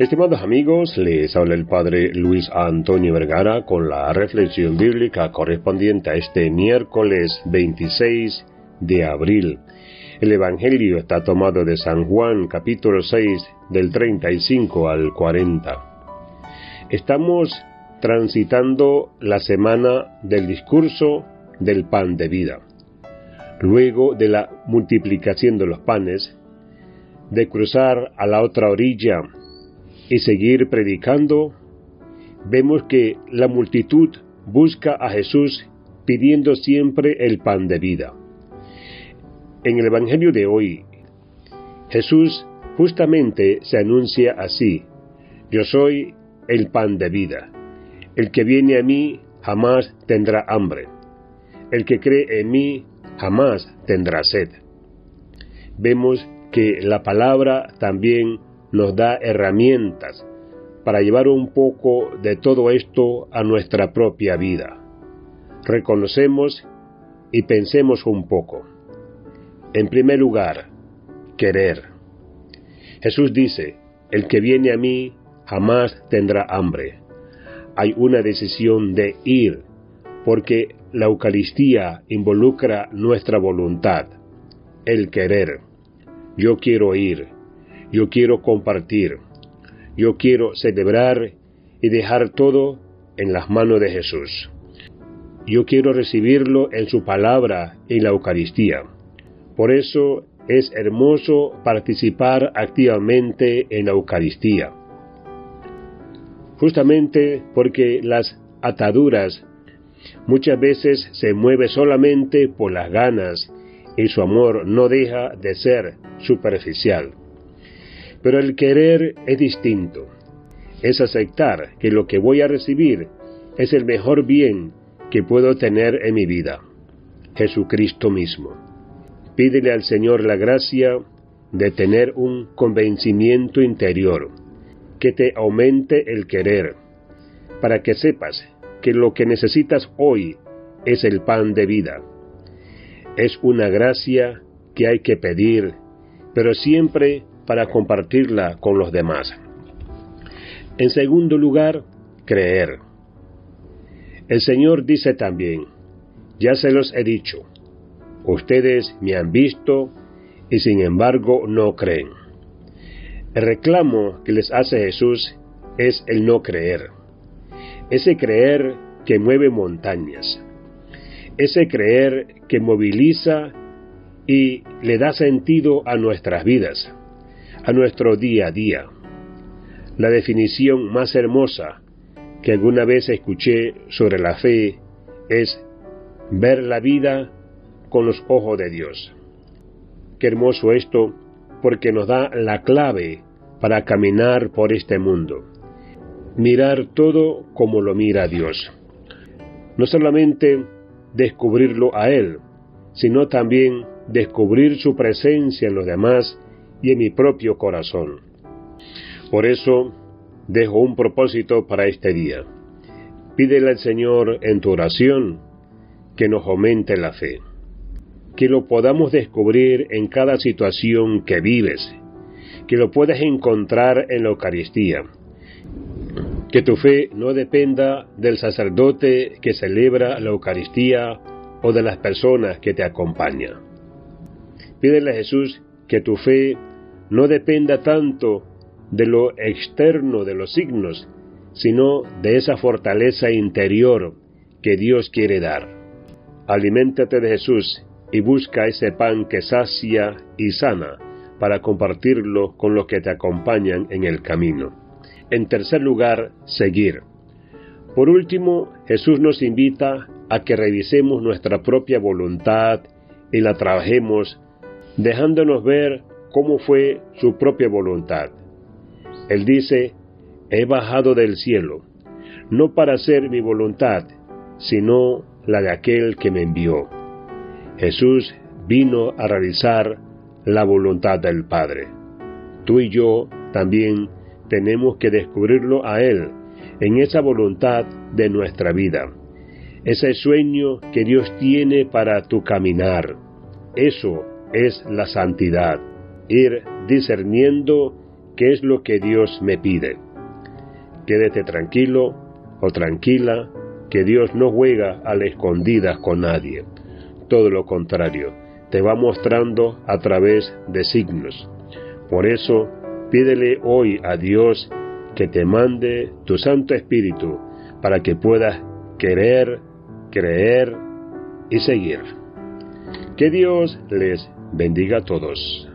Estimados amigos, les habla el Padre Luis Antonio Vergara con la reflexión bíblica correspondiente a este miércoles 26 de abril. El Evangelio está tomado de San Juan capítulo 6 del 35 al 40. Estamos transitando la semana del discurso del pan de vida. Luego de la multiplicación de los panes, de cruzar a la otra orilla y seguir predicando, vemos que la multitud busca a Jesús pidiendo siempre el pan de vida. En el Evangelio de hoy, Jesús justamente se anuncia así, yo soy el pan de vida. El que viene a mí jamás tendrá hambre. El que cree en mí jamás tendrá sed. Vemos que la palabra también nos da herramientas para llevar un poco de todo esto a nuestra propia vida. Reconocemos y pensemos un poco. En primer lugar, querer. Jesús dice, el que viene a mí jamás tendrá hambre. Hay una decisión de ir, porque la Eucaristía involucra nuestra voluntad, el querer. Yo quiero ir, yo quiero compartir, yo quiero celebrar y dejar todo en las manos de Jesús. Yo quiero recibirlo en su palabra en la Eucaristía. Por eso es hermoso participar activamente en la Eucaristía. Justamente porque las ataduras muchas veces se mueven solamente por las ganas y su amor no deja de ser superficial. Pero el querer es distinto. Es aceptar que lo que voy a recibir es el mejor bien que puedo tener en mi vida. Jesucristo mismo. Pídele al Señor la gracia de tener un convencimiento interior, que te aumente el querer, para que sepas que lo que necesitas hoy es el pan de vida. Es una gracia que hay que pedir, pero siempre para compartirla con los demás. En segundo lugar, creer. El Señor dice también, ya se los he dicho, ustedes me han visto y sin embargo no creen. El reclamo que les hace Jesús es el no creer. Ese creer que mueve montañas. Ese creer que moviliza y le da sentido a nuestras vidas a nuestro día a día. La definición más hermosa que alguna vez escuché sobre la fe es ver la vida con los ojos de Dios. Qué hermoso esto porque nos da la clave para caminar por este mundo. Mirar todo como lo mira Dios. No solamente descubrirlo a Él, sino también descubrir su presencia en los demás y en mi propio corazón. Por eso dejo un propósito para este día. Pídele al Señor en tu oración que nos aumente la fe, que lo podamos descubrir en cada situación que vives, que lo puedas encontrar en la Eucaristía, que tu fe no dependa del sacerdote que celebra la Eucaristía o de las personas que te acompañan. Pídele a Jesús que tu fe no dependa tanto de lo externo de los signos, sino de esa fortaleza interior que Dios quiere dar. Aliméntate de Jesús y busca ese pan que sacia y sana para compartirlo con los que te acompañan en el camino. En tercer lugar, seguir. Por último, Jesús nos invita a que revisemos nuestra propia voluntad y la trabajemos, dejándonos ver cómo fue su propia voluntad. Él dice, he bajado del cielo, no para hacer mi voluntad, sino la de aquel que me envió. Jesús vino a realizar la voluntad del Padre. Tú y yo también tenemos que descubrirlo a Él en esa voluntad de nuestra vida, ese sueño que Dios tiene para tu caminar. Eso es la santidad ir discerniendo qué es lo que Dios me pide. Quédate tranquilo o tranquila, que Dios no juega a la escondidas con nadie. Todo lo contrario, te va mostrando a través de signos. Por eso, pídele hoy a Dios que te mande tu Santo Espíritu para que puedas querer, creer y seguir. Que Dios les bendiga a todos.